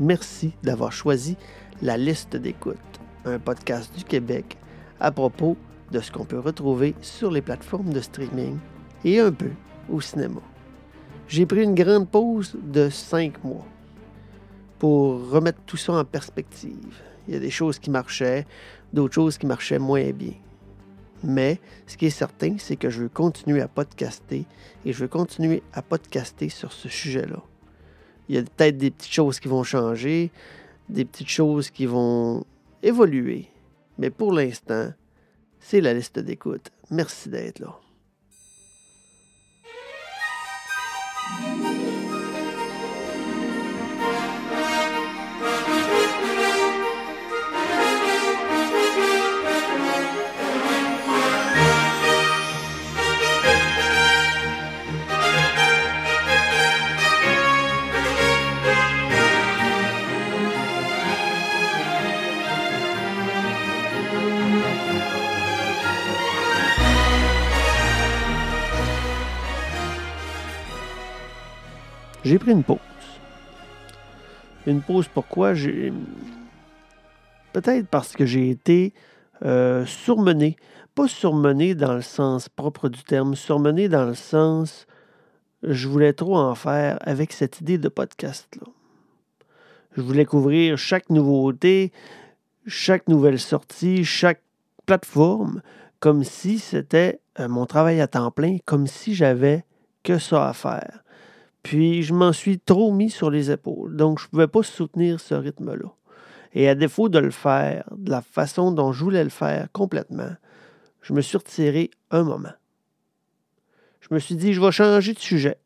Merci d'avoir choisi la liste d'écoute, un podcast du Québec à propos de ce qu'on peut retrouver sur les plateformes de streaming et un peu au cinéma. J'ai pris une grande pause de cinq mois pour remettre tout ça en perspective. Il y a des choses qui marchaient, d'autres choses qui marchaient moins bien. Mais ce qui est certain, c'est que je veux continuer à podcaster et je veux continuer à podcaster sur ce sujet-là. Il y a peut-être des petites choses qui vont changer, des petites choses qui vont évoluer. Mais pour l'instant, c'est la liste d'écoute. Merci d'être là. J'ai pris une pause. Une pause pourquoi? Peut-être parce que j'ai été euh, surmené. Pas surmené dans le sens propre du terme, surmené dans le sens je voulais trop en faire avec cette idée de podcast-là. Je voulais couvrir chaque nouveauté, chaque nouvelle sortie, chaque plateforme, comme si c'était euh, mon travail à temps plein, comme si j'avais que ça à faire. Puis je m'en suis trop mis sur les épaules, donc je ne pouvais pas soutenir ce rythme-là. Et à défaut de le faire de la façon dont je voulais le faire complètement, je me suis retiré un moment. Je me suis dit, je vais changer de sujet.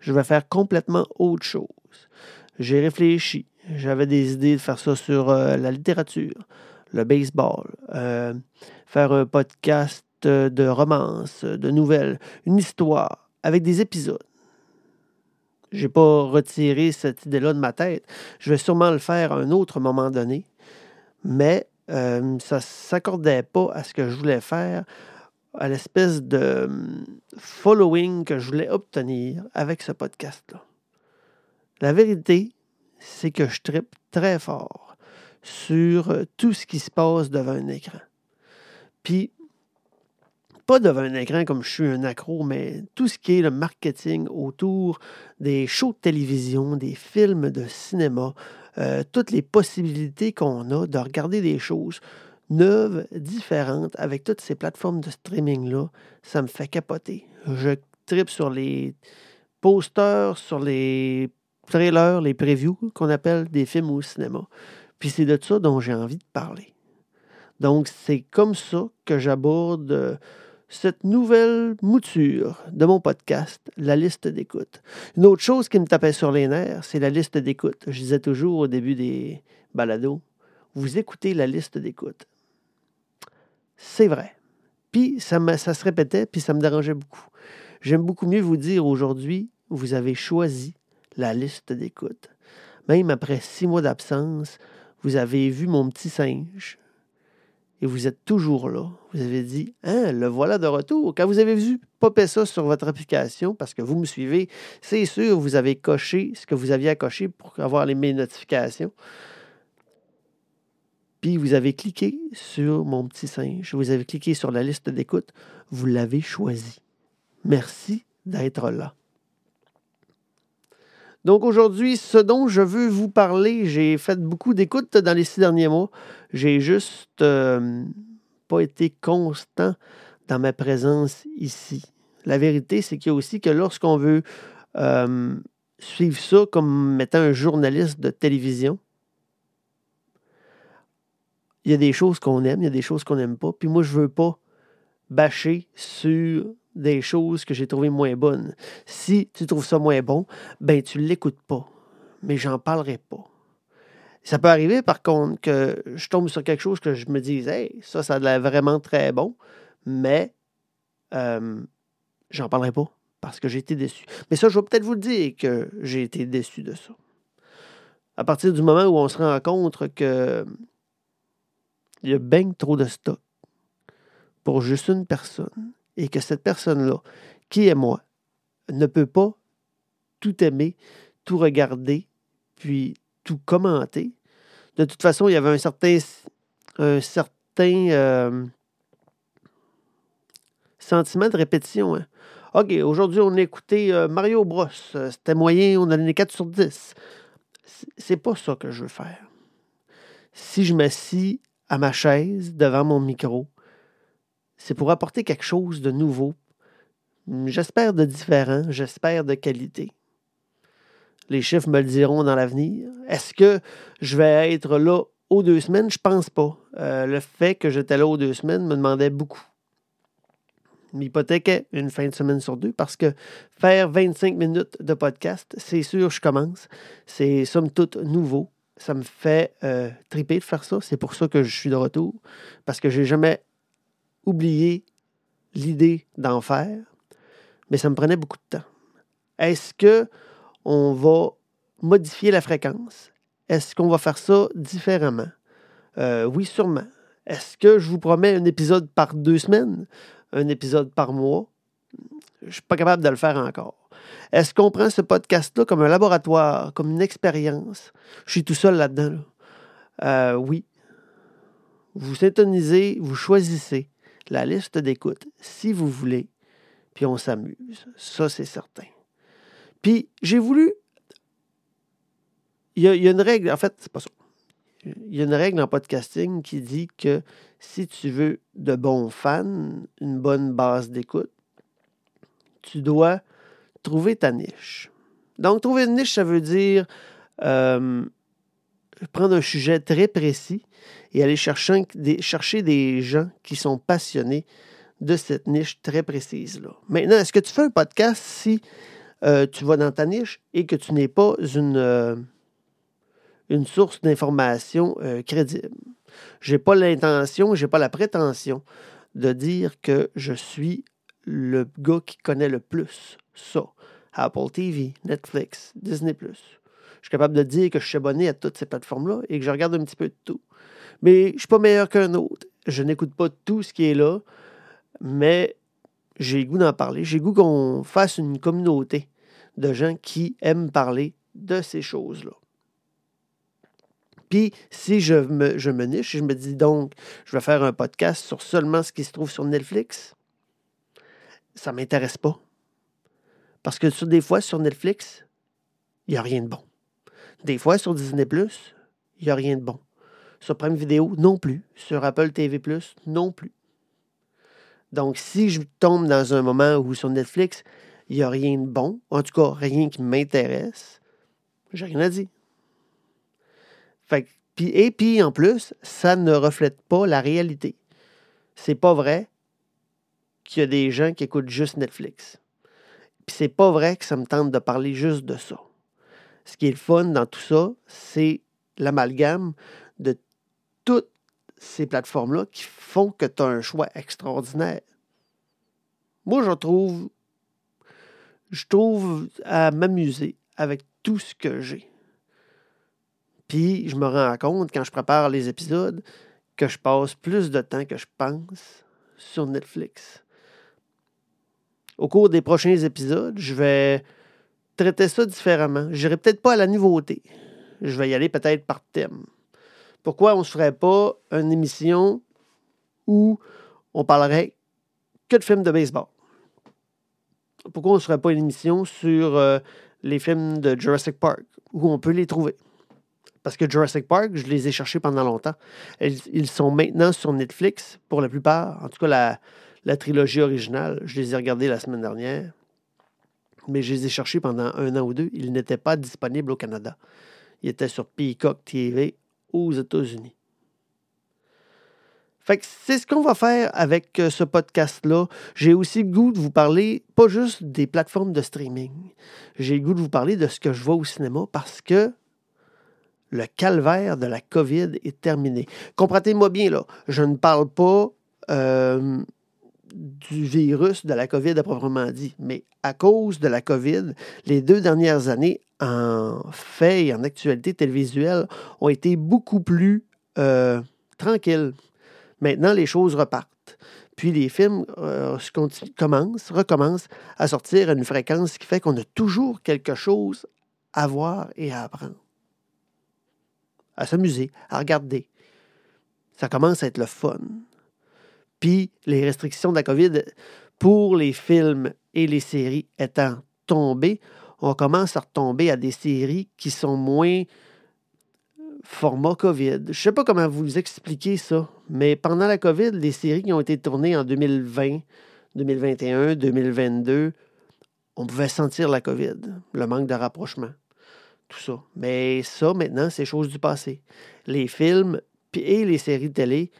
Je vais faire complètement autre chose. J'ai réfléchi. J'avais des idées de faire ça sur euh, la littérature, le baseball, euh, faire un podcast de romance, de nouvelles, une histoire avec des épisodes. Je n'ai pas retiré cette idée-là de ma tête. Je vais sûrement le faire à un autre moment donné. Mais euh, ça ne s'accordait pas à ce que je voulais faire, à l'espèce de hum, following que je voulais obtenir avec ce podcast-là. La vérité, c'est que je tripe très fort sur tout ce qui se passe devant un écran. Puis, pas devant un écran comme je suis un accro, mais tout ce qui est le marketing autour des shows de télévision, des films de cinéma, euh, toutes les possibilités qu'on a de regarder des choses neuves, différentes, avec toutes ces plateformes de streaming-là, ça me fait capoter. Je tripe sur les posters, sur les trailers, les previews qu'on appelle des films au cinéma. Puis c'est de ça dont j'ai envie de parler. Donc c'est comme ça que j'aborde euh, cette nouvelle mouture de mon podcast, la liste d'écoute. Une autre chose qui me tapait sur les nerfs, c'est la liste d'écoute. Je disais toujours au début des balados, vous écoutez la liste d'écoute. C'est vrai. Puis ça, ça se répétait, puis ça me dérangeait beaucoup. J'aime beaucoup mieux vous dire aujourd'hui, vous avez choisi la liste d'écoute. Même après six mois d'absence, vous avez vu mon petit singe, et vous êtes toujours là. Vous avez dit, hein, le voilà de retour. Quand vous avez vu popper ça sur votre application, parce que vous me suivez, c'est sûr, vous avez coché ce que vous aviez à cocher pour avoir les mes notifications. Puis vous avez cliqué sur mon petit singe, vous avez cliqué sur la liste d'écoute, vous l'avez choisi. Merci d'être là. Donc aujourd'hui, ce dont je veux vous parler, j'ai fait beaucoup d'écoutes dans les six derniers mois. J'ai juste euh, pas été constant dans ma présence ici. La vérité, c'est qu'il y a aussi que lorsqu'on veut euh, suivre ça comme étant un journaliste de télévision, il y a des choses qu'on aime, il y a des choses qu'on n'aime pas. Puis moi, je veux pas bâcher sur des choses que j'ai trouvées moins bonnes. Si tu trouves ça moins bon, ben tu l'écoutes pas. Mais j'en parlerai pas. Ça peut arriver, par contre, que je tombe sur quelque chose que je me dise, hey, ça, ça a l'air vraiment très bon, mais euh, j'en parlerai pas parce que j'ai été déçu. Mais ça, je vais peut-être vous le dire que j'ai été déçu de ça. À partir du moment où on se rend compte que il y a bien trop de stock pour juste une personne et que cette personne-là, qui est moi, ne peut pas tout aimer, tout regarder, puis tout commenté. De toute façon, il y avait un certain, un certain euh, sentiment de répétition. Hein. OK, aujourd'hui, on a écouté euh, Mario Bros. C'était moyen, on a donné 4 sur 10. C'est pas ça que je veux faire. Si je m'assis à ma chaise devant mon micro, c'est pour apporter quelque chose de nouveau. J'espère de différent, j'espère de qualité. Les chiffres me le diront dans l'avenir. Est-ce que je vais être là aux deux semaines? Je pense pas. Euh, le fait que j'étais là aux deux semaines me demandait beaucoup. M'hypothéquait une fin de semaine sur deux parce que faire 25 minutes de podcast, c'est sûr, je commence. C'est somme toute nouveau. Ça me fait euh, triper de faire ça. C'est pour ça que je suis de retour. Parce que j'ai jamais oublié l'idée d'en faire. Mais ça me prenait beaucoup de temps. Est-ce que on va modifier la fréquence? Est-ce qu'on va faire ça différemment? Euh, oui, sûrement. Est-ce que je vous promets un épisode par deux semaines? Un épisode par mois? Je ne suis pas capable de le faire encore. Est-ce qu'on prend ce podcast-là comme un laboratoire, comme une expérience? Je suis tout seul là-dedans. Euh, oui. Vous syntonisez, vous choisissez la liste d'écoute si vous voulez, puis on s'amuse. Ça, c'est certain. Puis j'ai voulu. Il y, a, une règle, en fait, c'est pas ça. Il y a une règle en podcasting qui dit que si tu veux de bons fans, une bonne base d'écoute, tu dois trouver ta niche. Donc, trouver une niche, ça veut dire euh, prendre un sujet très précis et aller chercher des, gens qui sont passionnés de cette niche très précise-là. Maintenant, est-ce que tu fais un podcast si euh, tu vas dans ta niche et que tu n'es pas une, euh, source d'information euh, crédible? Je n'ai pas l'intention, je n'ai pas la prétention de dire que je suis le gars qui connaît le plus ça. Apple TV, Netflix, Disney. Je suis capable de dire que je suis abonné à toutes ces plateformes-là et que je regarde un petit peu de tout. Mais je ne suis pas meilleur qu'un autre. Je n'écoute pas tout ce qui est là, mais j'ai goût d'en parler. J'ai goût qu'on fasse une communauté de gens qui aiment parler de ces choses-là. Puis, si je me, je me niche, je me dis donc, je vais faire un podcast sur seulement ce qui se trouve sur Netflix, ça ne m'intéresse pas. Parce que des fois, sur Netflix, il n'y a rien de bon. Des fois, sur Disney, il n'y a rien de bon. Sur Prime Video, non plus. Sur Apple TV, non plus. Donc, si je tombe dans un moment où sur Netflix, il n'y a rien de bon, en tout cas, rien qui m'intéresse, j'ai rien à dire. Et puis, en plus, ça ne reflète pas la réalité. C'est pas vrai qu'il y a des gens qui écoutent juste Netflix. Puis c'est pas vrai que ça me tente de parler juste de ça. Ce qui est le fun dans tout ça, c'est l'amalgame de toutes ces plateformes-là qui font que tu as un choix extraordinaire. Moi, je trouve, je trouve à m'amuser avec tout ce que j'ai. Puis, je me rends compte quand je prépare les épisodes que je passe plus de temps que je pense sur Netflix. Au cours des prochains épisodes, je vais traiter ça différemment. Je n'irai peut-être pas à la nouveauté. Je vais y aller peut-être par thème. Pourquoi on ne se ferait pas une émission où on parlerait que de films de baseball? Pourquoi on ne se ferait pas une émission sur euh, les films de Jurassic Park, où on peut les trouver? Parce que Jurassic Park, je les ai cherchés pendant longtemps. Ils, sont maintenant sur Netflix, pour la plupart. En tout cas, la, la trilogie originale, je les ai regardés la semaine dernière. Mais je les ai cherchés pendant un an ou deux. Ils n'étaient pas disponibles au Canada. Ils étaient sur Peacock TV aux États-Unis. C'est ce qu'on va faire avec euh, ce podcast-là. J'ai aussi le goût de vous parler, pas juste des plateformes de streaming. J'ai le goût de vous parler de ce que je vois au cinéma parce que le calvaire de la COVID est terminé. Comprenez-moi bien, là. Je ne parle pas euh, du virus de la COVID à proprement dit, mais à cause de la COVID, les deux dernières années, en fait et en actualité télévisuelle, ont été beaucoup plus euh, tranquilles. Maintenant, les choses repartent. Puis les films euh, commencent, recommencent à sortir à une fréquence qui fait qu'on a toujours quelque chose à voir et à apprendre. à s'amuser, à regarder. Ça commence à être le fun. Puis les restrictions de la COVID pour les films et les séries étant tombées, on commence à retomber à des séries qui sont moins format COVID. Je ne sais pas comment vous expliquer ça, mais pendant la COVID, les séries qui ont été tournées en 2020, 2021, 2022, on pouvait sentir la COVID, le manque de rapprochement, tout ça. Mais ça, maintenant, c'est chose du passé. Les films et les séries de télé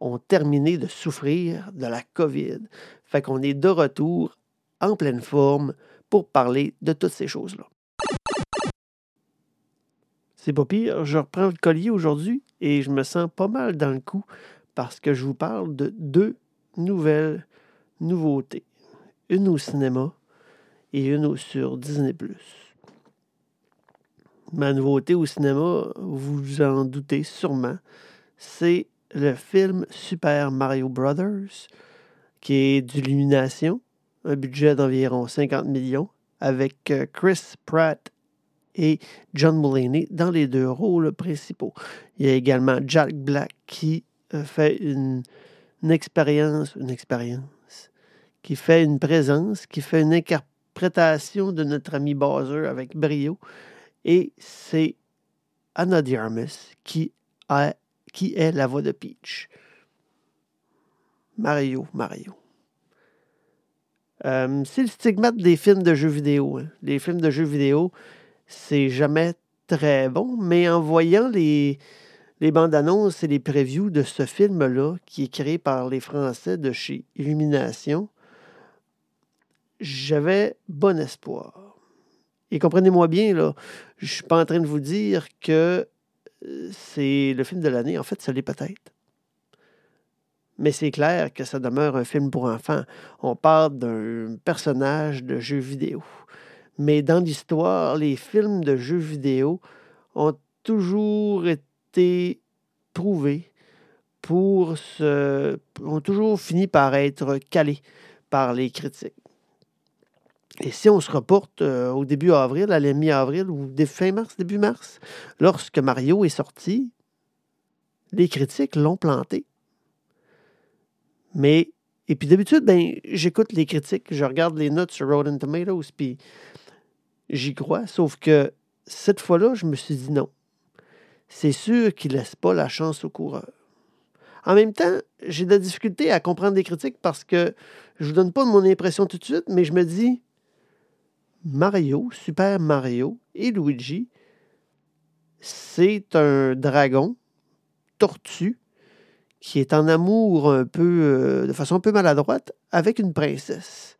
ont terminé de souffrir de la COVID. Fait qu'on est de retour en pleine forme pour parler de toutes ces choses-là. C'est pas pire, je reprends le collier aujourd'hui et je me sens pas mal dans le coup parce que je vous parle de deux nouvelles nouveautés. Une au cinéma et une sur Disney ⁇ Ma nouveauté au cinéma, vous vous en doutez sûrement, c'est le film Super Mario Brothers, qui est d'illumination, un budget d'environ 50 millions, avec euh, Chris Pratt et John Mulaney dans les deux rôles principaux. Il y a également Jack Black qui euh, fait une, expérience, une expérience, qui fait une présence, qui fait une interprétation de notre ami Bowser avec brio. Et c'est Anna Diarmas qui a qui est la voix de Peach. Mario, Mario. Euh, c'est le stigmate des films de jeux vidéo. Hein. Les films de jeux vidéo, c'est jamais très bon, mais en voyant les, bandes annonces et les previews de ce film-là, qui est créé par les Français de chez Illumination, j'avais bon espoir. Et comprenez-moi bien, je ne suis pas en train de vous dire que c'est le film de l'année. En fait, ça l'est peut-être. Mais c'est clair que ça demeure un film pour enfants. On parle d'un personnage de jeu vidéo. Mais dans l'histoire, les films de jeux vidéo ont toujours été prouvés pour se. ont toujours fini par être calés par les critiques. Et si on se reporte euh, au début avril, à la mi-avril ou fin mars, début mars, lorsque Mario est sorti, les critiques l'ont planté. Mais, et puis d'habitude, ben, j'écoute les critiques, je regarde les notes sur Rotten Tomatoes, puis j'y crois. Sauf que cette fois-là, je me suis dit non. C'est sûr qu'il ne laisse pas la chance au coureur. En même temps, j'ai de la difficulté à comprendre les critiques parce que je ne vous donne pas mon impression tout de suite, mais je me dis, Mario, Super Mario et Luigi, c'est un dragon tortue qui est en amour un peu, euh, de façon un peu maladroite avec une princesse.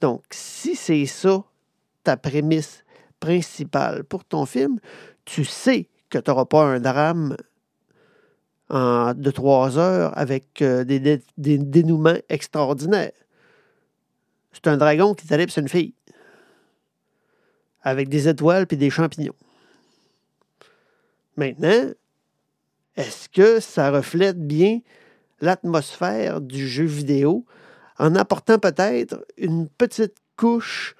Donc, si c'est ça ta prémisse principale pour ton film, tu sais que tu n'auras pas un drame de trois heures avec euh, des, dénouements extraordinaires. C'est un dragon qui t'allait c'est une fille avec des étoiles et des champignons. Maintenant, est-ce que ça reflète bien l'atmosphère du jeu vidéo en apportant peut-être une petite couche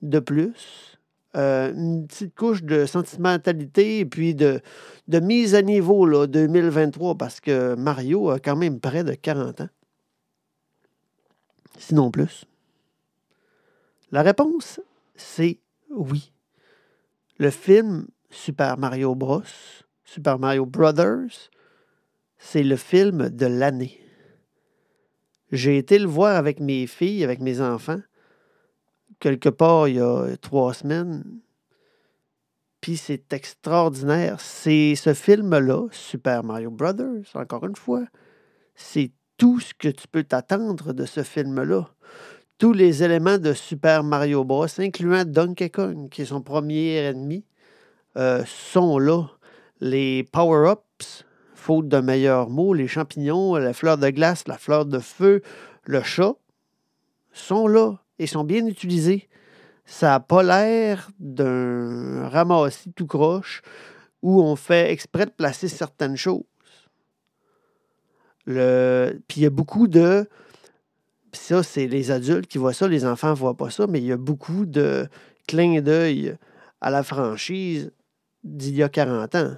de plus, euh, une petite couche de sentimentalité et puis de, de mise à niveau là, 2023 parce que Mario a quand même près de 40 ans. Sinon plus. La réponse, c'est oui. Le film Super Mario Bros., Super Mario Brothers, c'est le film de l'année. J'ai été le voir avec mes filles, avec mes enfants, quelque part il y a trois semaines. Puis c'est extraordinaire. C'est ce film-là, Super Mario Brothers, encore une fois, c'est tout ce que tu peux t'attendre de ce film-là tous les éléments de Super Mario Bros., incluant Donkey Kong, qui est son premier ennemi, euh, sont là. Les power-ups, faute d'un meilleur mot, les champignons, la fleur de glace, la fleur de feu, le chat, sont là et sont bien utilisés. Ça n'a pas l'air d'un ramassis tout croche où on fait exprès de placer certaines choses. Le... Puis il y a beaucoup de ça, c'est les adultes qui voient ça, les enfants ne voient pas ça, mais il y a beaucoup de clins d'œil à la franchise d'il y a 40 ans.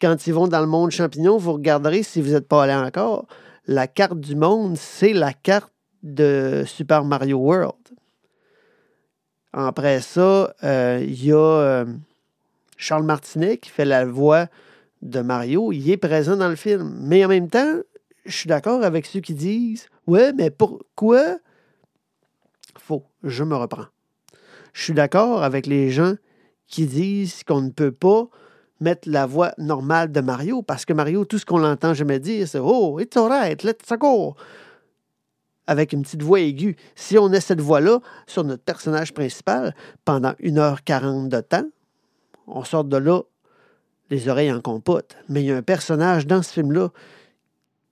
quand ils vont dans le monde champignon, vous regarderez, si vous n'êtes pas allé encore, la carte du monde, c'est la carte de Super Mario World. Après ça, euh, il y a euh, Charles Martinet qui fait la voix de Mario. Il est présent dans le film. Mais en même temps, je suis d'accord avec ceux qui disent Ouais, mais pourquoi? Faux, je me reprends. Je suis d'accord avec les gens qui disent qu'on ne peut pas mettre la voix normale de Mario parce que Mario, tout ce qu'on l'entend jamais dire, c'est Oh, it's alright, let's go avec une petite voix aiguë. Si on a cette voix-là sur notre personnage principal pendant 1h40 de temps, on sort de là les oreilles en compote. Mais il y a un personnage dans ce film-là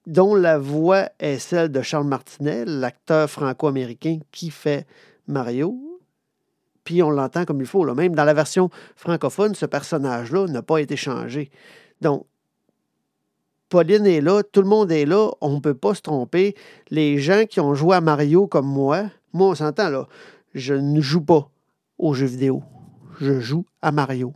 dont la voix est celle de Charles Martinet, l'acteur franco-américain qui fait Mario. Puis on l'entend comme il faut. Là. Même dans la version francophone, ce personnage-là n'a pas été changé. Donc, Pauline est là, tout le monde est là, on ne peut pas se tromper. Les gens qui ont joué à Mario comme moi, moi on s'entend là, je ne joue pas aux jeux vidéo. Je joue à Mario.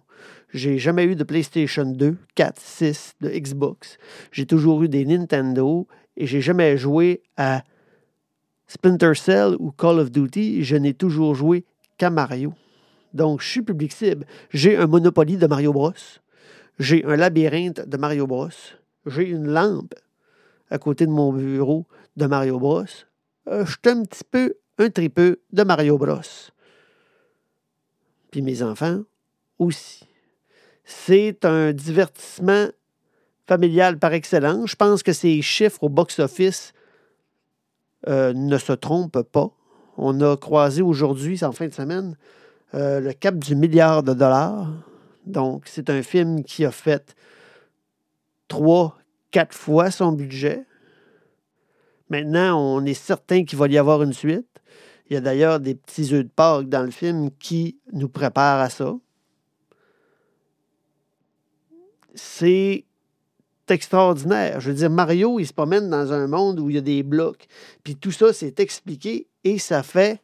J'ai jamais eu de PlayStation 2, 4, 6, de Xbox. J'ai toujours eu des Nintendo et j'ai jamais joué à Splinter Cell ou Call of Duty. Je n'ai toujours joué qu'à Mario. Donc, je suis public cible. J'ai un Monopoly de Mario Bros. J'ai un labyrinthe de Mario Bros j'ai une lampe à côté de mon bureau de Mario Bros. Euh, je suis un petit peu un tripeux de Mario Bros. Puis mes enfants aussi. C'est un divertissement familial par excellence. Je pense que ces chiffres au box-office euh, ne se trompent pas. On a croisé aujourd'hui, en fin de semaine, euh, le cap du milliard de dollars. Donc, c'est un film qui a fait trois, quatre fois son budget. Maintenant, on est certain qu'il va y avoir une suite. Il y a d'ailleurs des petits œufs de Pâques dans le film qui nous préparent à ça. C'est extraordinaire. Je veux dire, Mario, il se promène dans un monde où il y a des blocs. Puis tout ça, c'est expliqué et ça fait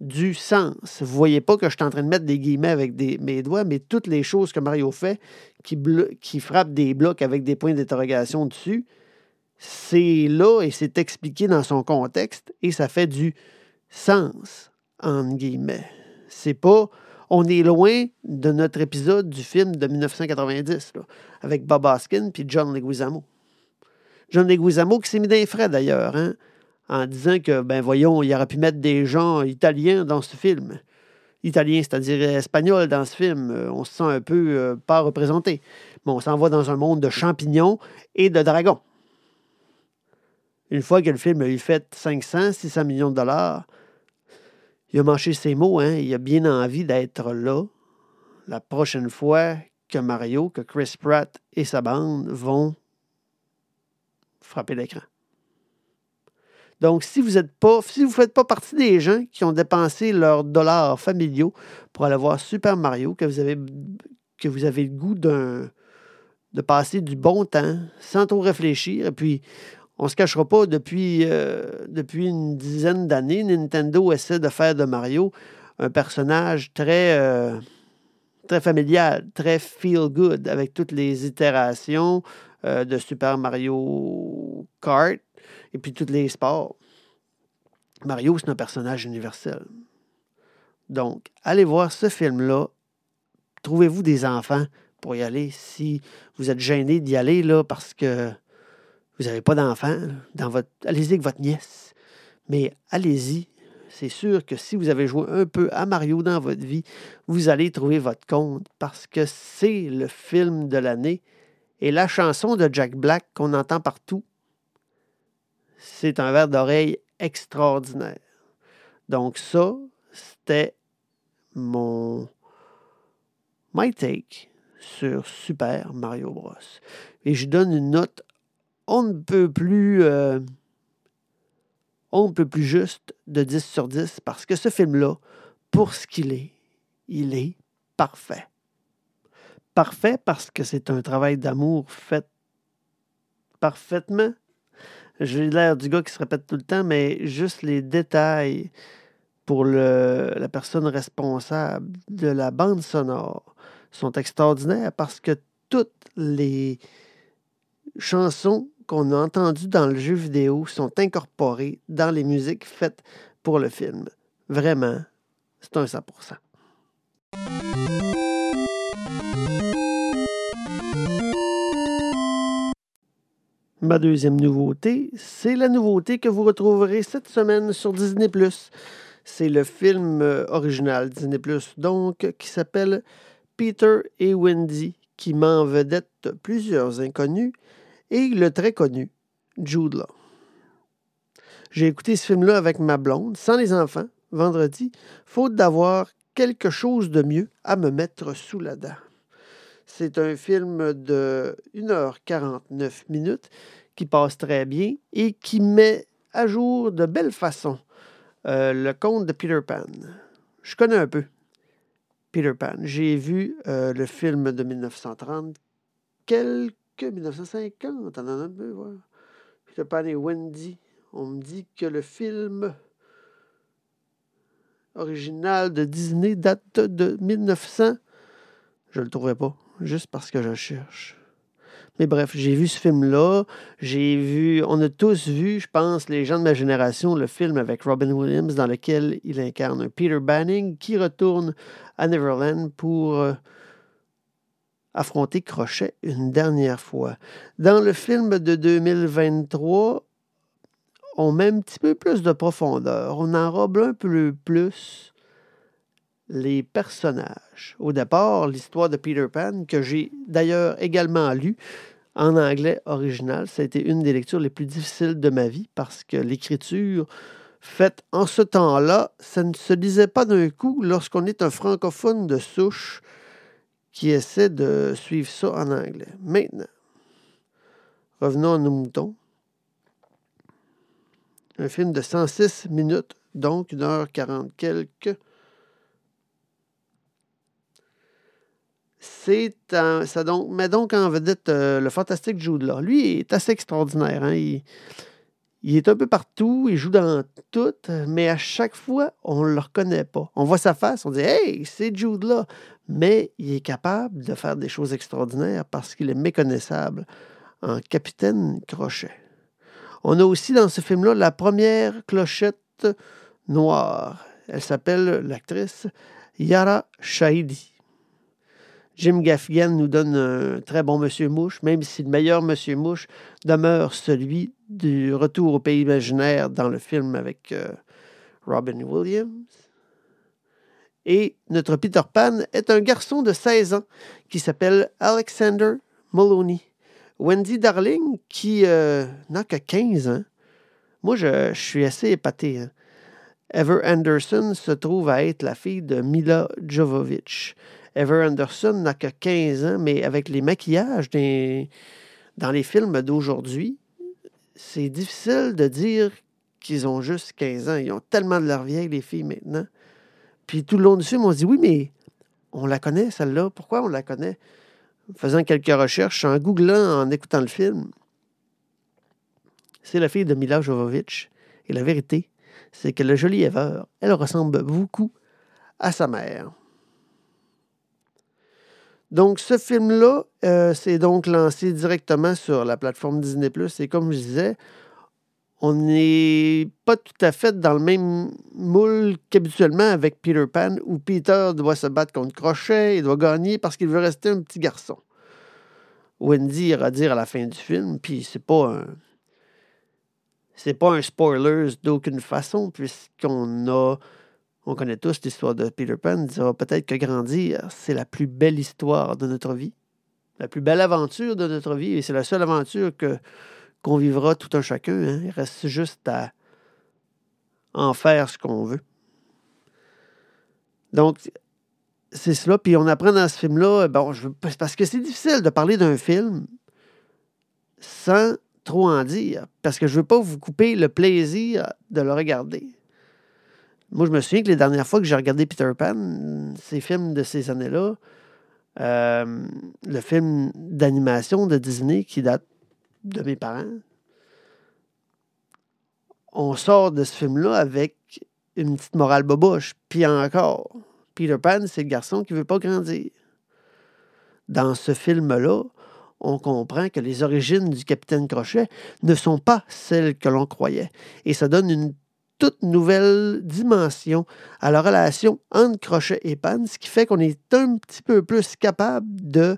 du sens. Vous voyez pas que je suis en train de mettre des guillemets avec mes doigts, mais toutes les choses que Mario fait, qui, qui frappe des blocs avec des points d'interrogation dessus, c'est là et c'est expliqué dans son contexte et ça fait du sens, entre guillemets. C'est pas. On est loin de notre épisode du film de 1990, avec Bob Hoskin puis John Leguizamo. John Leguizamo qui s'est mis d'un frais d'ailleurs. Hein? en disant que, ben voyons, il aurait pu mettre des gens italiens dans ce film. Italien, c'est-à-dire espagnol dans ce film. Euh, on se sent un peu euh, pas représenté. Mais on s'en va dans un monde de champignons et de dragons. Une fois que le film a eu fait 500, 600 millions de dollars, il a mangé ses mots, hein? il a bien envie d'être là la prochaine fois que Mario, que Chris Pratt et sa bande vont frapper l'écran. Donc, si vous êtes pas, si vous ne faites pas partie des gens qui ont dépensé leurs dollars familiaux pour aller voir Super Mario, que vous avez, que vous avez le goût de passer du bon temps sans trop réfléchir, et puis on ne se cachera pas, depuis, euh, depuis une dizaine d'années, Nintendo essaie de faire de Mario un personnage très, euh, très familial, très feel-good, avec toutes les itérations euh, de Super Mario Kart et puis tous les sports. Mario, c'est un personnage universel. Donc, allez voir ce film-là. Trouvez-vous des enfants pour y aller. Si vous êtes gêné d'y aller là, parce que vous n'avez pas votre... allez-y avec votre nièce. Mais allez-y. C'est sûr que si vous avez joué un peu à Mario dans votre vie, vous allez trouver votre compte parce que c'est le film de l'année. Et la chanson de Jack Black qu'on entend partout, c'est un verre d'oreille extraordinaire. Donc ça, c'était mon my take sur Super Mario Bros. Et je donne une note on ne peut plus euh, on ne peut plus juste de 10 sur 10 parce que ce film-là, pour ce qu'il est, il est parfait. Parfait parce que c'est un travail d'amour fait parfaitement j'ai l'air du gars qui se répète tout le temps, mais juste les détails pour la personne responsable de la bande sonore sont extraordinaires parce que toutes les chansons qu'on a entendues dans le jeu vidéo sont incorporées dans les musiques faites pour le film. Vraiment, c'est un 100%. Ma deuxième nouveauté, c'est la nouveauté que vous retrouverez cette semaine sur Disney ⁇ C'est le film euh, original Disney ⁇ donc, qui s'appelle Peter et Wendy, qui met en vedette plusieurs inconnus, et le très connu Jude Law. J'ai écouté ce film-là avec ma blonde, sans les enfants, vendredi, faute d'avoir quelque chose de mieux à me mettre sous la dent. C'est un film de 1h49 minutes qui passe très bien et qui met à jour de belle façon euh, le conte de Peter Pan. Je connais un peu Peter Pan. J'ai vu euh, le film de 1930, quelques 1950, on en un peu, voir. Pan et Wendy. On me dit que le film original de Disney date de 1900. Je ne le trouverai pas juste parce que je cherche. Mais bref, j'ai vu ce film-là. J'ai vu, on a tous vu, je pense, les gens de ma génération, le film avec Robin Williams dans lequel il incarne Peter Banning qui retourne à Neverland pour euh, affronter Crochet une dernière fois. Dans le film de 2023, on met un petit peu plus de profondeur. On enrobe un peu plus les personnages. Au départ, l'histoire de Peter Pan, que j'ai d'ailleurs également lu en anglais original, ça a été une des lectures les plus difficiles de ma vie parce que l'écriture faite en ce temps-là, ça ne se lisait pas d'un coup lorsqu'on est un francophone de souche qui essaie de suivre ça en anglais. Maintenant, revenons à nos moutons. Un film de 106 minutes, donc 1h40 quelques. c'est ça donc, met donc en vedette euh, le fantastique Jude Law. Lui est assez extraordinaire. Hein. Est un peu partout, il joue dans tout, mais à chaque fois, on ne le reconnaît pas. On voit sa face, on dit Hey, c'est Jude Law. Mais il est capable de faire des choses extraordinaires parce qu'il est méconnaissable en capitaine Crochet. On a aussi dans ce film-là la première clochette noire. Elle s'appelle l'actrice Yara Shahidi. Jim Gaffigan nous donne un très bon Monsieur Mouche, même si le meilleur Monsieur Mouche demeure celui du Retour au pays imaginaire dans le film avec euh, Robin Williams. Et notre Peter Pan est un garçon de 16 ans qui s'appelle Alexander Maloney. Wendy Darling, qui euh, n'a que 15 ans. Moi, je, suis assez épaté. Hein. Ever Anderson se trouve à être la fille de Mila Jovovich. Ever Anderson n'a que 15 ans, mais avec les maquillages dans les films d'aujourd'hui, c'est difficile de dire qu'ils ont juste 15 ans. Ils ont tellement de leur vieille, les filles, maintenant. Puis tout le long du film, on se dit oui, mais on la connaît, celle-là. Pourquoi on la connaît? Faisant quelques recherches, en googlant, en écoutant le film, c'est la fille de Mila Jovovich. Et la vérité, c'est que le joli Ever, elle ressemble beaucoup à sa mère. Donc, ce film-là, euh, c'est donc lancé directement sur la plateforme Disney+. Et comme je disais, on n'est pas tout à fait dans le même moule qu'habituellement avec Peter Pan, où Peter doit se battre contre Crochet, il doit gagner parce qu'il veut rester un petit garçon. Wendy ira dire à la fin du film, puis c'est pas un... C'est pas un spoiler d'aucune façon, puisqu'on a on connaît tous l'histoire de Peter Pan. dira peut-être que grandir, c'est la plus belle histoire de notre vie, la plus belle aventure de notre vie, et c'est la seule aventure que qu'on vivra tout un chacun. Hein. Il reste juste à en faire ce qu'on veut. Donc, c'est cela. Puis on apprend dans ce film-là, bon, je parce que c'est difficile de parler d'un film sans trop en dire, parce que je ne veux pas vous couper le plaisir de le regarder. Moi, je me souviens que les dernières fois que j'ai regardé Peter Pan, ces films de ces années-là, euh, le film d'animation de Disney qui date de mes parents, on sort de ce film-là avec une petite morale boboche. Puis encore, Peter Pan, c'est le garçon qui ne veut pas grandir. dans ce film-là, on comprend que les origines du capitaine Crochet ne sont pas celles que l'on croyait. Et ça donne une toute nouvelle dimension à la relation entre Crochet et Pan, ce qui fait qu'on est un petit peu plus capable de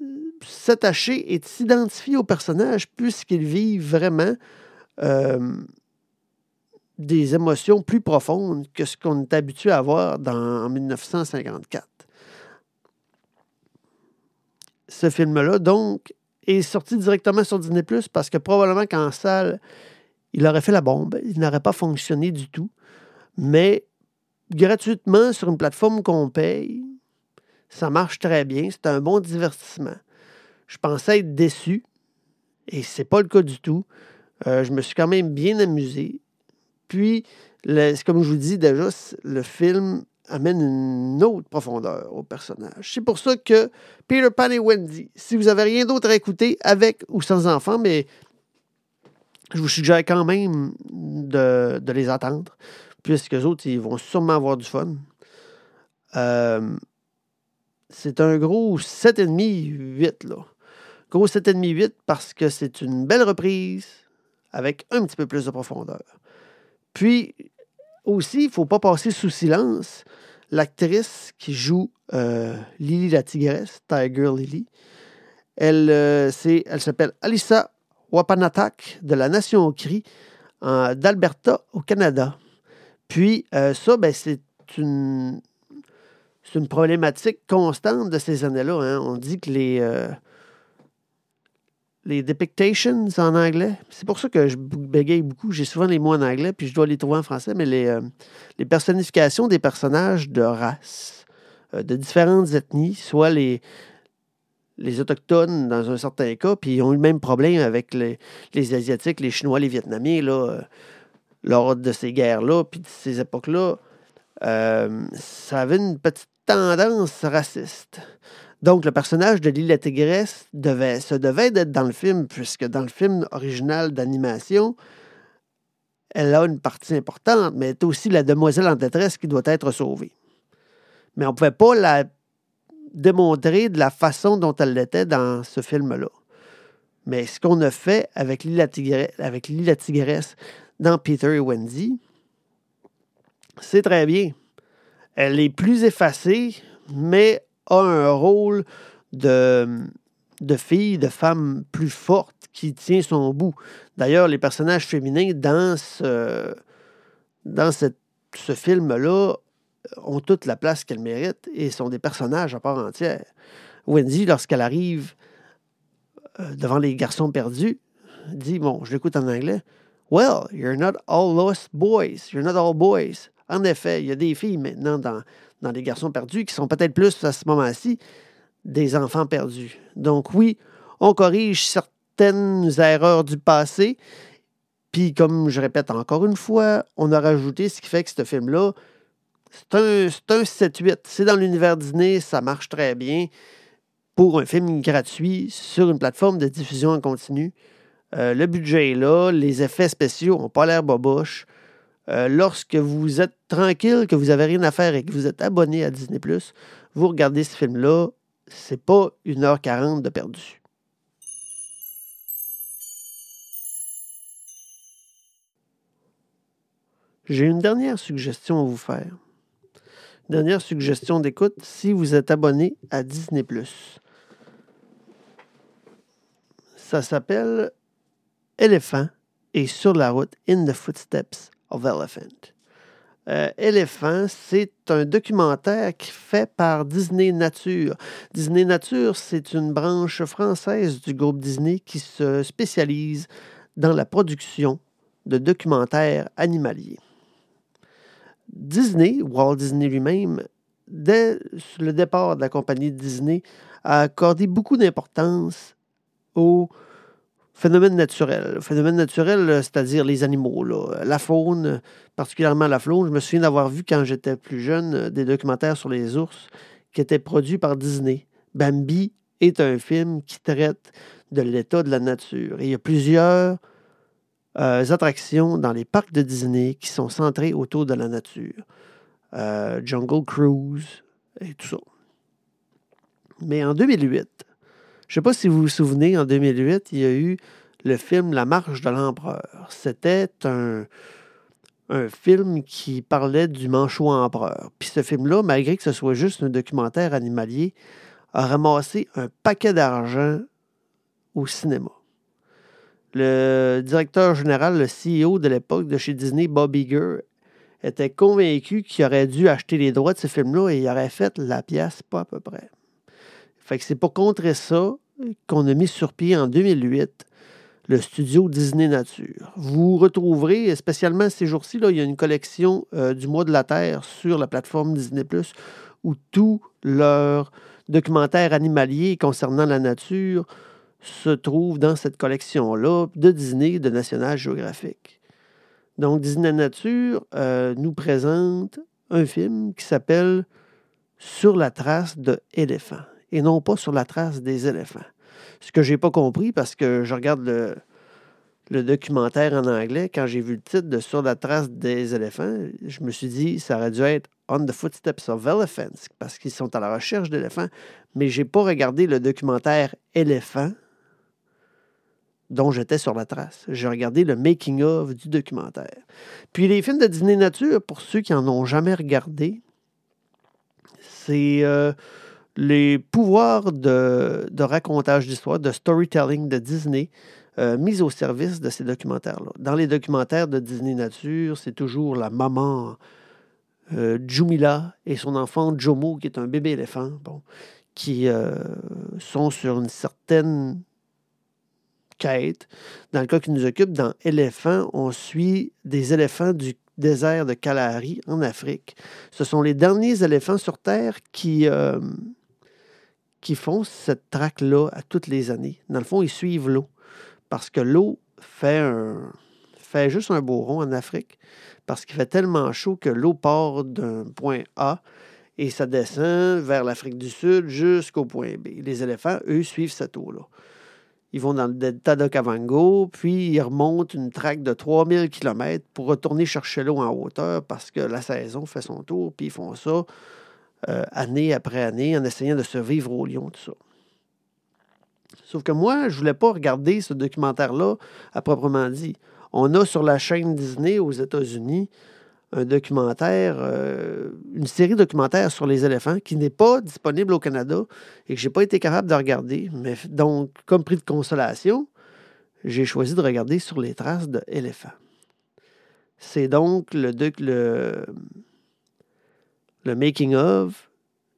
euh, s'attacher et de s'identifier au personnage puisqu'il vit vraiment euh, des émotions plus profondes que ce qu'on est habitué à voir dans, en 1954. Ce film-là, donc, est sorti directement sur Disney parce que probablement qu'en salle, il aurait fait la bombe, il n'aurait pas fonctionné du tout. Mais gratuitement sur une plateforme qu'on paye, ça marche très bien, c'est un bon divertissement. Je pensais être déçu, et c'est pas le cas du tout. Euh, je me suis quand même bien amusé. Puis, comme je vous dis déjà, le film amène une autre profondeur au personnage. C'est pour ça que Peter Pan et Wendy, si vous n'avez rien d'autre à écouter avec ou sans enfants, mais je vous suggère quand même de, les attendre, puisque les autres, ils vont sûrement avoir du fun. Euh, c'est un gros 7,5-8, là. Gros 7,5-8 parce que c'est une belle reprise avec un petit peu plus de profondeur. Puis, aussi, il ne faut pas passer sous silence l'actrice qui joue euh, Lily la tigresse, Tiger Lily. Elle, euh, elle s'appelle Alissa Wapanatak de la Nation Cri d'Alberta au Canada. Puis, euh, ça, ben, c'est une, problématique constante de ces années-là. Hein. On dit que les, les depictations en anglais. C'est pour ça que je bégaye beaucoup. J'ai souvent les mots en anglais, puis je dois les trouver en français, mais les, euh, les personnifications des personnages de race, euh, de différentes ethnies, soit les, les Autochtones dans un certain cas, puis ils ont eu le même problème avec les, les Asiatiques, les Chinois, les Vietnamiens, là, euh, lors de ces guerres-là, puis de ces époques-là. ça avait une petite tendance raciste. Donc, le personnage de Lily la Tigresse devait, se devait d'être dans le film, puisque dans le film original d'animation, elle a une partie importante, mais elle est aussi la demoiselle en détresse qui doit être sauvée. Mais on ne pouvait pas la démontrer de la façon dont elle l'était dans ce film-là. Mais ce qu'on a fait avec Lily, la Tigresse, avec Lily la Tigresse dans Peter et Wendy, c'est très bien. Elle est plus effacée, mais a un rôle de, de fille, de femme plus forte qui tient son bout. D'ailleurs, les personnages féminins dans ce, dans ce film-là ont toute la place qu'elles méritent et sont des personnages à part entière. Wendy, lorsqu'elle arrive euh, devant les garçons perdus, dit, bon, je l'écoute en anglais, Well, you're not all lost boys, you're not all boys. En effet, il y a des filles maintenant dans, dans les garçons perdus qui sont peut-être plus à ce moment-ci des enfants perdus. Donc oui, on corrige certaines erreurs du passé. Puis comme je répète encore une fois, on a rajouté ce qui fait que ce film-là, c'est un, un 7-8. C'est dans l'univers Disney, ça marche très bien pour un film gratuit sur une plateforme de diffusion en continu. Euh, le budget est là, les effets spéciaux n'ont pas l'air boboche. Euh, lorsque vous êtes tranquille, que vous n'avez rien à faire et que vous êtes abonné à Disney, vous regardez ce film-là, c'est pas 1h40 de perdu. J'ai une dernière suggestion à vous faire. Dernière suggestion d'écoute si vous êtes abonné à Disney. Ça s'appelle Éléphant et sur la route In the Footsteps of Elephant. Euh, Elephant, c'est un documentaire fait par Disney Nature. Disney Nature, c'est une branche française du groupe Disney qui se spécialise dans la production de documentaires animaliers. Disney, Walt Disney lui-même, dès le départ de la compagnie Disney, a accordé beaucoup d'importance aux Phénomène naturel. Phénomène naturel, c'est-à-dire les animaux, la faune, particulièrement la faune. Je me souviens d'avoir vu quand j'étais plus jeune des documentaires sur les ours qui étaient produits par Disney. Bambi est un film qui traite de l'état de la nature. Il y a plusieurs euh, attractions dans les parcs de Disney qui sont centrées autour de la nature. Euh, Jungle Cruise et tout ça. Mais en 2008, je ne sais pas si vous vous souvenez, en 2008, il y a eu le film La marche de l'empereur. C'était un, un film qui parlait du manchot empereur. Puis ce film-là, malgré que ce soit juste un documentaire animalier, a ramassé un paquet d'argent au cinéma. Le directeur général, le CEO de l'époque de chez Disney, Bob Iger, était convaincu qu'il aurait dû acheter les droits de ce film-là et il aurait fait la pièce pas à peu près. Fait c'est pour contrer ça qu'on a mis sur pied en 2008 le studio Disney Nature. Vous retrouverez, spécialement ces jours-ci, il y a une collection euh, du mois de la Terre sur la plateforme Disney ⁇ où tous leurs documentaires animaliers concernant la nature se trouvent dans cette collection-là de Disney, de National Geographic. Donc, Disney Nature euh, nous présente un film qui s'appelle Sur la trace de éléphants et non pas sur la trace des éléphants. Ce que je n'ai pas compris parce que je regarde le, le documentaire en anglais, quand j'ai vu le titre de Sur la trace des éléphants, je me suis dit ça aurait dû être On the Footsteps of Elephants parce qu'ils sont à la recherche d'éléphants. Mais je n'ai pas regardé le documentaire Éléphant dont j'étais sur la trace. J'ai regardé le making-of du documentaire. Puis les films de Disney Nature, pour ceux qui n'en ont jamais regardé, c'est euh, les pouvoirs de, racontage d'histoire, de storytelling de Disney euh, mis au service de ces documentaires-là. Dans les documentaires de Disney Nature, c'est toujours la maman euh, Jumila et son enfant Jomo, qui est un bébé éléphant, bon, qui sont sur une certaine Dans le cas qui nous occupe, dans Éléphant, on suit des éléphants du désert de Kalahari en Afrique. Ce sont les derniers éléphants sur Terre qui, qui font cette traque-là à toutes les années. Dans le fond, ils suivent l'eau. Parce que l'eau fait, un, fait juste un beau rond en Afrique. Parce qu'il fait tellement chaud que l'eau part d'un point A et ça descend vers l'Afrique du Sud jusqu'au point B. Les éléphants, eux, suivent cette eau-là. Ils vont dans le delta de Kavango, puis ils remontent une traque de 3000 km pour retourner chercher l'eau en hauteur parce que la saison fait son tour, puis ils font ça euh, année après année en essayant de survivre au lion, tout ça. Sauf que moi, je ne voulais pas regarder ce documentaire-là à proprement dit. On a sur la chaîne Disney aux États-Unis un documentaire, euh, une série documentaire sur les éléphants qui n'est pas disponible au Canada et que je n'ai pas été capable de regarder. Mais donc, comme prix de consolation, j'ai choisi de regarder sur les traces d'éléphants. C'est donc le, le, le making-of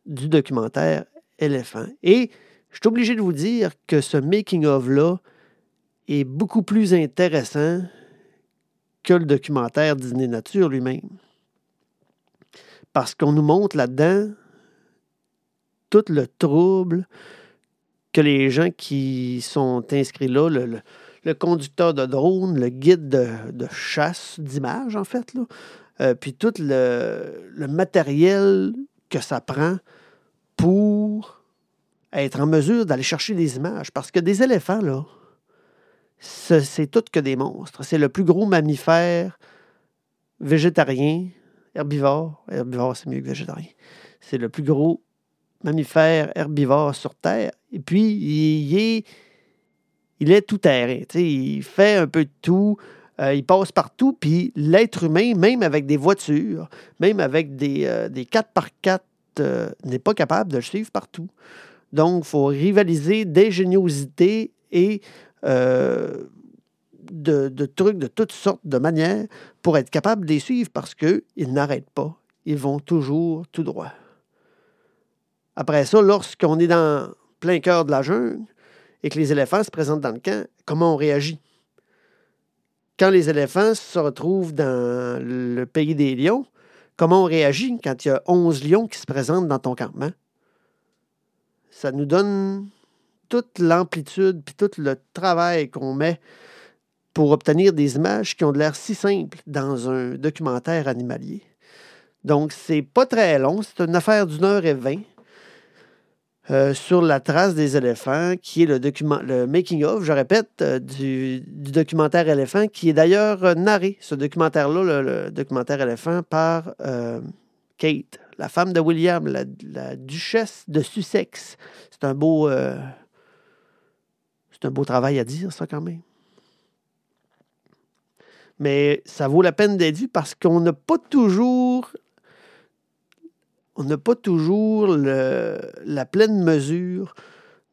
du documentaire Éléphant. Et je suis obligé de vous dire que ce making-of-là est beaucoup plus intéressant que le documentaire Disney Nature lui-même. Parce qu'on nous montre là-dedans tout le trouble que les gens qui sont inscrits là, le, conducteur de drone, le guide de, chasse d'images, en fait, euh, puis tout le matériel que ça prend pour être en mesure d'aller chercher des images. Parce que des éléphants, là, c'est tout que des monstres. C'est le plus gros mammifère végétarien, herbivore. Herbivore, c'est mieux que végétarien. C'est le plus gros mammifère herbivore sur Terre. Et puis, il est, il est tout terrain. Il fait un peu de tout. Euh, il passe partout. Puis l'être humain, même avec des voitures, même avec des, euh, des 4x4, euh, n'est pas capable de le suivre partout. Donc, il faut rivaliser d'ingéniosité et euh, de, trucs de toutes sortes de manières pour être capable de les suivre parce qu'ils n'arrêtent pas. Ils vont toujours tout droit. Après ça, lorsqu'on est dans plein cœur de la jungle et que les éléphants se présentent dans le camp, comment on réagit? Quand les éléphants se retrouvent dans le pays des lions, comment on réagit quand il y a 11 lions qui se présentent dans ton campement? ça nous donne toute l'amplitude puis tout le travail qu'on met pour obtenir des images qui ont de l'air si simples dans un documentaire animalier. Donc, c'est pas très long, c'est une affaire d'une heure et vingt euh, sur la trace des éléphants, qui est le, document, le making-of, je répète, euh, du, documentaire éléphant, qui est d'ailleurs narré, ce documentaire-là, le, documentaire éléphant, par euh, Kate, la femme de William, la, duchesse de Sussex. C'est un beau. C'est un beau travail à dire, ça, quand même. Mais ça vaut la peine d'être vu parce qu'on n'a pas toujours. On n'a pas toujours la pleine mesure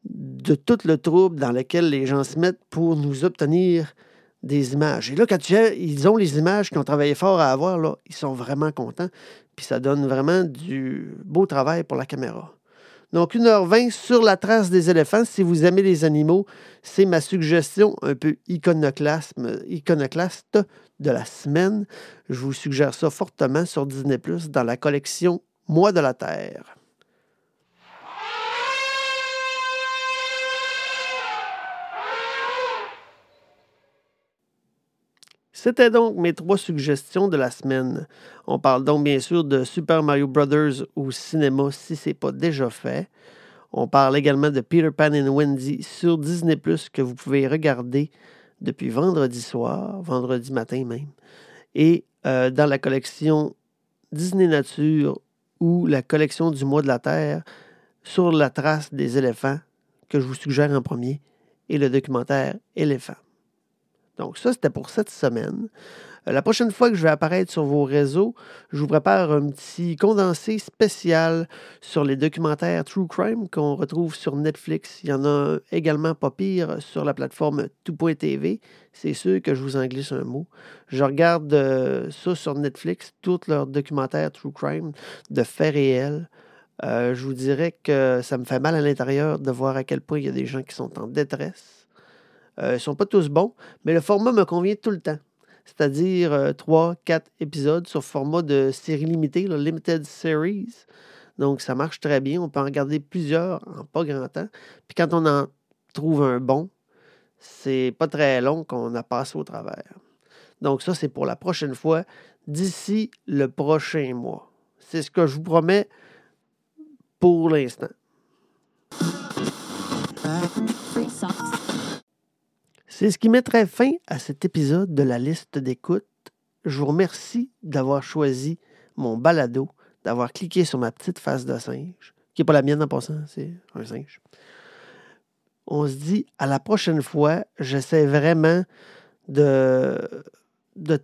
de tout le trouble dans lequel les gens se mettent pour nous obtenir des images. Et là, quand tu ils ont les images qu'ils ont travaillé fort à avoir, là, ils sont vraiment contents. Puis ça donne vraiment du beau travail pour la caméra. Donc, 1h20 sur la trace des éléphants. Si vous aimez les animaux, c'est ma suggestion un peu iconoclaste de la semaine. Je vous suggère ça fortement sur Disney dans la collection Moi de la Terre. C'était donc mes trois suggestions de la semaine. On parle donc bien sûr de Super Mario Bros. au cinéma si ce n'est pas déjà fait. On parle également de Peter Pan and Wendy sur Disney Plus que vous pouvez regarder depuis vendredi soir, vendredi matin même. Et euh, dans la collection Disney Nature ou la collection du mois de la Terre sur la trace des éléphants que je vous suggère en premier et le documentaire Éléphant. Donc ça, c'était pour cette semaine. Euh, la prochaine fois que je vais apparaître sur vos réseaux, je vous prépare un petit condensé spécial sur les documentaires True Crime qu'on retrouve sur Netflix. Il y en a également pas pire sur la plateforme tout.tv. C'est sûr que je vous en glisse un mot. Je regarde euh, ça sur Netflix, tous leurs documentaires True Crime de faits réels. Euh, je vous dirais que ça me fait mal à l'intérieur de voir à quel point il y a des gens qui sont en détresse ils ne sont pas tous bons, mais le format me convient tout le temps. C'est-à-dire 3, euh, 4 épisodes sur format de série limitée, Limited Series. Donc, ça marche très bien. On peut en regarder plusieurs en pas grand temps. Puis quand on en trouve un bon, c'est pas très long qu'on a passé au travers. Donc, ça, c'est pour la prochaine fois, d'ici le prochain mois. C'est ce que je vous promets pour l'instant. C'est ce qui mettrait fin à cet épisode de la liste d'écoute. Je vous remercie d'avoir choisi mon balado, d'avoir cliqué sur ma petite face de singe, qui n'est pas la mienne en passant, c'est un singe. On se dit à la prochaine fois, j'essaie vraiment de,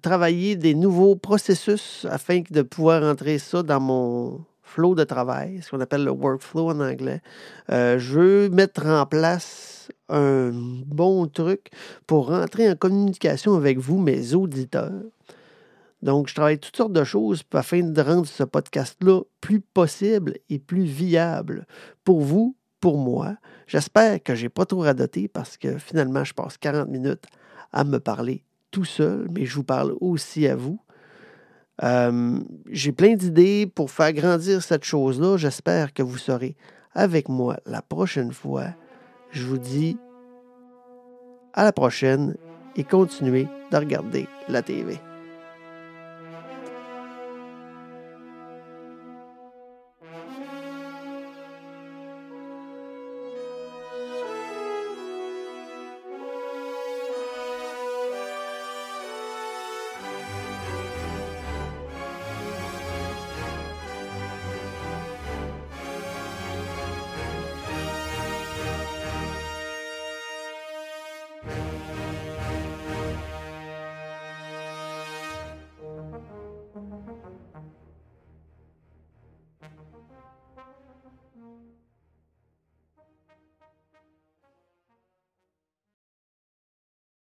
travailler des nouveaux processus afin de pouvoir entrer ça dans mon flow de travail, ce qu'on appelle le workflow en anglais. Euh, je veux mettre en place un bon truc pour rentrer en communication avec vous, mes auditeurs. Donc, je travaille toutes sortes de choses afin de rendre ce podcast-là plus possible et plus viable pour vous, pour moi. J'espère que je n'ai pas trop radoté parce que finalement, je passe 40 minutes à me parler tout seul, mais je vous parle aussi à vous. Euh, j'ai plein d'idées pour faire grandir cette chose-là. J'espère que vous serez avec moi la prochaine fois. Je vous dis à la prochaine et continuez de regarder la TV.